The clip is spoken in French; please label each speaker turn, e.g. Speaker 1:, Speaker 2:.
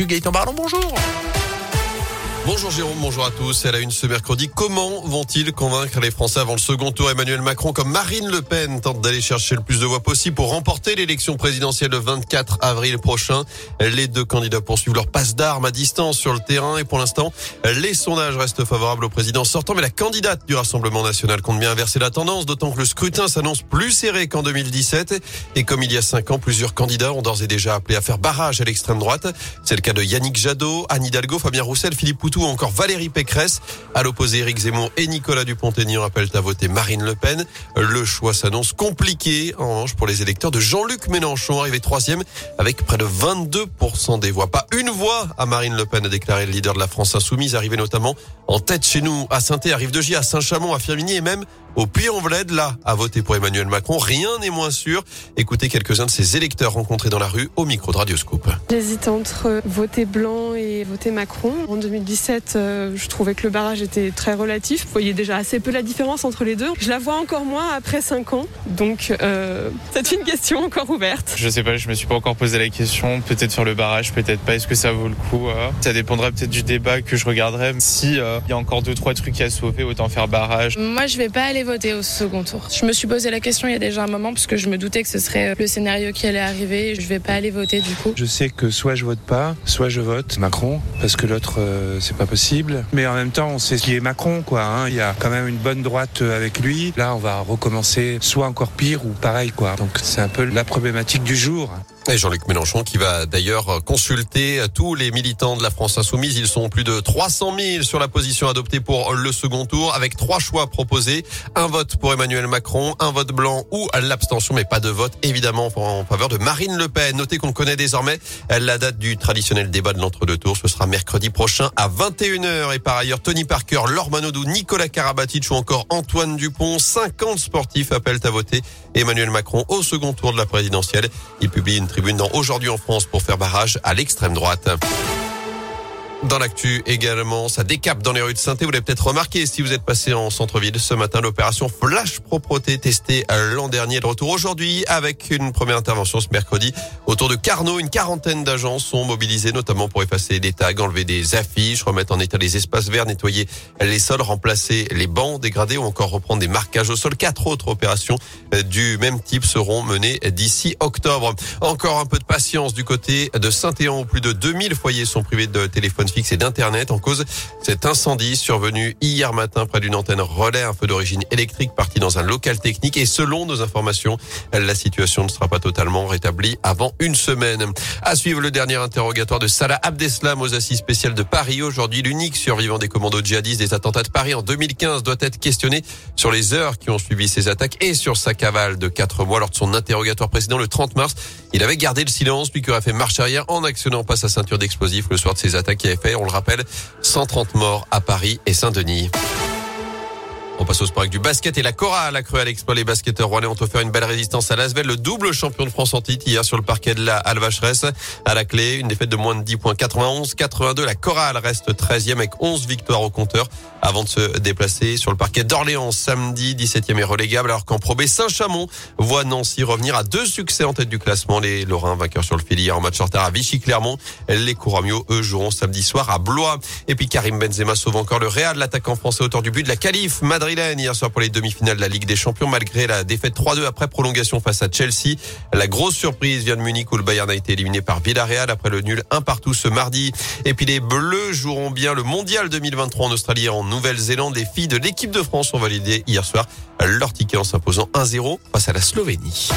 Speaker 1: l'actu. Gaëtan Barlon, bonjour.
Speaker 2: Bonjour Jérôme, bonjour à tous. Elle a une ce mercredi. Comment vont-ils convaincre les Français avant le second tour? Emmanuel Macron comme Marine Le Pen tente d'aller chercher le plus de voix possible pour remporter l'élection présidentielle le 24 avril prochain. Les deux candidats poursuivent leur passe d'armes à distance sur le terrain et pour l'instant, les sondages restent favorables au président sortant. Mais la candidate du Rassemblement national compte bien inverser la tendance, d'autant que le scrutin s'annonce plus serré qu'en 2017. Et comme il y a cinq ans, plusieurs candidats ont d'ores et déjà appelé à faire barrage à l'extrême droite. C'est le cas de Yannick Jadot, Anne Hidalgo, Fabien Roussel, Philippe Poutou ou encore Valérie Pécresse. À l'opposé, Éric Zemmour et Nicolas Dupont-Aignan appellent à voter Marine Le Pen. Le choix s'annonce compliqué, en revanche, pour les électeurs de Jean-Luc Mélenchon, arrivé troisième avec près de 22% des voix. Pas une voix à Marine Le Pen, a déclaré le leader de la France insoumise, arrivé notamment en tête chez nous, à saint arrive de J, à Saint-Chamond, à Firminy et même au Puy-en-Velay, là, à voter pour Emmanuel Macron. Rien n'est moins sûr. Écoutez quelques-uns de ces électeurs rencontrés dans la rue au micro de Radioscope.
Speaker 3: J'hésite entre voter blanc et voter Macron. En 2017, euh, je trouvais que le barrage était très relatif. Vous voyez déjà assez peu la différence entre les deux. Je la vois encore moins après 5 ans. Donc, euh, c'est une question encore ouverte.
Speaker 4: Je sais pas, je me suis pas encore posé la question. Peut-être sur le barrage, peut-être pas. Est-ce que ça vaut le coup euh? Ça dépendrait peut-être du débat que je regarderai. Si il y a encore deux trois trucs à sauver, autant faire barrage.
Speaker 5: Moi, je vais pas aller voter au second tour. Je me suis posé la question il y a déjà un moment parce que je me doutais que ce serait le scénario qui allait arriver. Je vais pas aller voter du coup.
Speaker 6: Je sais que soit je vote pas, soit je vote Macron parce que l'autre euh, c'est pas possible. Mais en même temps, on sait ce qui est Macron quoi. Hein. Il y a quand même une bonne droite avec lui. Là, on va recommencer soit encore pire ou pareil quoi. Donc c'est un peu la problématique du jour.
Speaker 2: Et Jean-Luc Mélenchon qui va d'ailleurs consulter tous les militants de la France insoumise. Ils sont plus de 300 000 sur la position adoptée pour le second tour avec trois choix proposés. Un vote pour Emmanuel Macron, un vote blanc ou l'abstention, mais pas de vote évidemment en faveur de Marine Le Pen. Notez qu'on connaît désormais la date du traditionnel débat de l'entre-deux tours. Ce sera mercredi prochain à 21h. Et par ailleurs, Tony Parker, Laure Manodou, Nicolas Karabatic ou encore Antoine Dupont. 50 sportifs appellent à voter Emmanuel Macron au second tour de la présidentielle. Il publie une tribune dans Aujourd'hui en France pour faire barrage à l'extrême droite. Dans l'actu également, ça décape dans les rues de saint Vous l'avez peut-être remarqué si vous êtes passé en centre-ville ce matin. L'opération Flash Propreté testée l'an dernier de retour aujourd'hui avec une première intervention ce mercredi. Autour de Carnot, une quarantaine d'agents sont mobilisés notamment pour effacer des tags, enlever des affiches, remettre en état les espaces verts, nettoyer les sols, remplacer les bancs dégradés ou encore reprendre des marquages au sol. Quatre autres opérations du même type seront menées d'ici octobre. Encore un peu de patience du côté de Saint-Éan plus de 2000 foyers sont privés de téléphone fixe et d'Internet en cause cet incendie survenu hier matin près d'une antenne relais, un feu d'origine électrique parti dans un local technique et selon nos informations, la situation ne sera pas totalement rétablie avant une semaine. À suivre le dernier interrogatoire de Salah Abdeslam aux assises spéciales de Paris. Aujourd'hui, l'unique survivant des commandos djihadistes des attentats de Paris en 2015 doit être questionné sur les heures qui ont suivi ces attaques et sur sa cavale de quatre mois lors de son interrogatoire précédent le 30 mars. Il avait gardé le silence puis qui aurait fait marche arrière en actionnant pas sa ceinture d'explosifs le soir de ces attaques fait, on le rappelle, 130 morts à Paris et Saint-Denis. On passe au sport avec du basket et la Cora la cru à l'exploit. Les basketteurs rouennais ont offert une belle résistance à Lasvel, le double champion de France en titre hier sur le parquet de la Alvacheresse. À la clé, une défaite de moins de 10 points, 91-82. La Coral reste 13e avec 11 victoires au compteur avant de se déplacer sur le parquet d'Orléans samedi, 17e et relégable, alors qu'en probé Saint-Chamond voit Nancy revenir à deux succès en tête du classement. Les Lorrains vainqueurs sur le fil hier en match sortir à Vichy-Clermont. Les Couramio, eux, joueront samedi soir à Blois. Et puis Karim Benzema sauve encore le Real, l'attaquant français auteur du but de la qualif madrilène hier soir pour les demi-finales de la Ligue des Champions, malgré la défaite 3-2 après prolongation face à Chelsea. La grosse surprise vient de Munich où le Bayern a été éliminé par Villarreal après le nul un partout ce mardi. Et puis les Bleus joueront bien le Mondial 2023 en Australie en Nouvelle-Zélande. Les filles de l'équipe de France ont validé hier soir leur ticket en s'imposant 1-0 face à la Slovénie.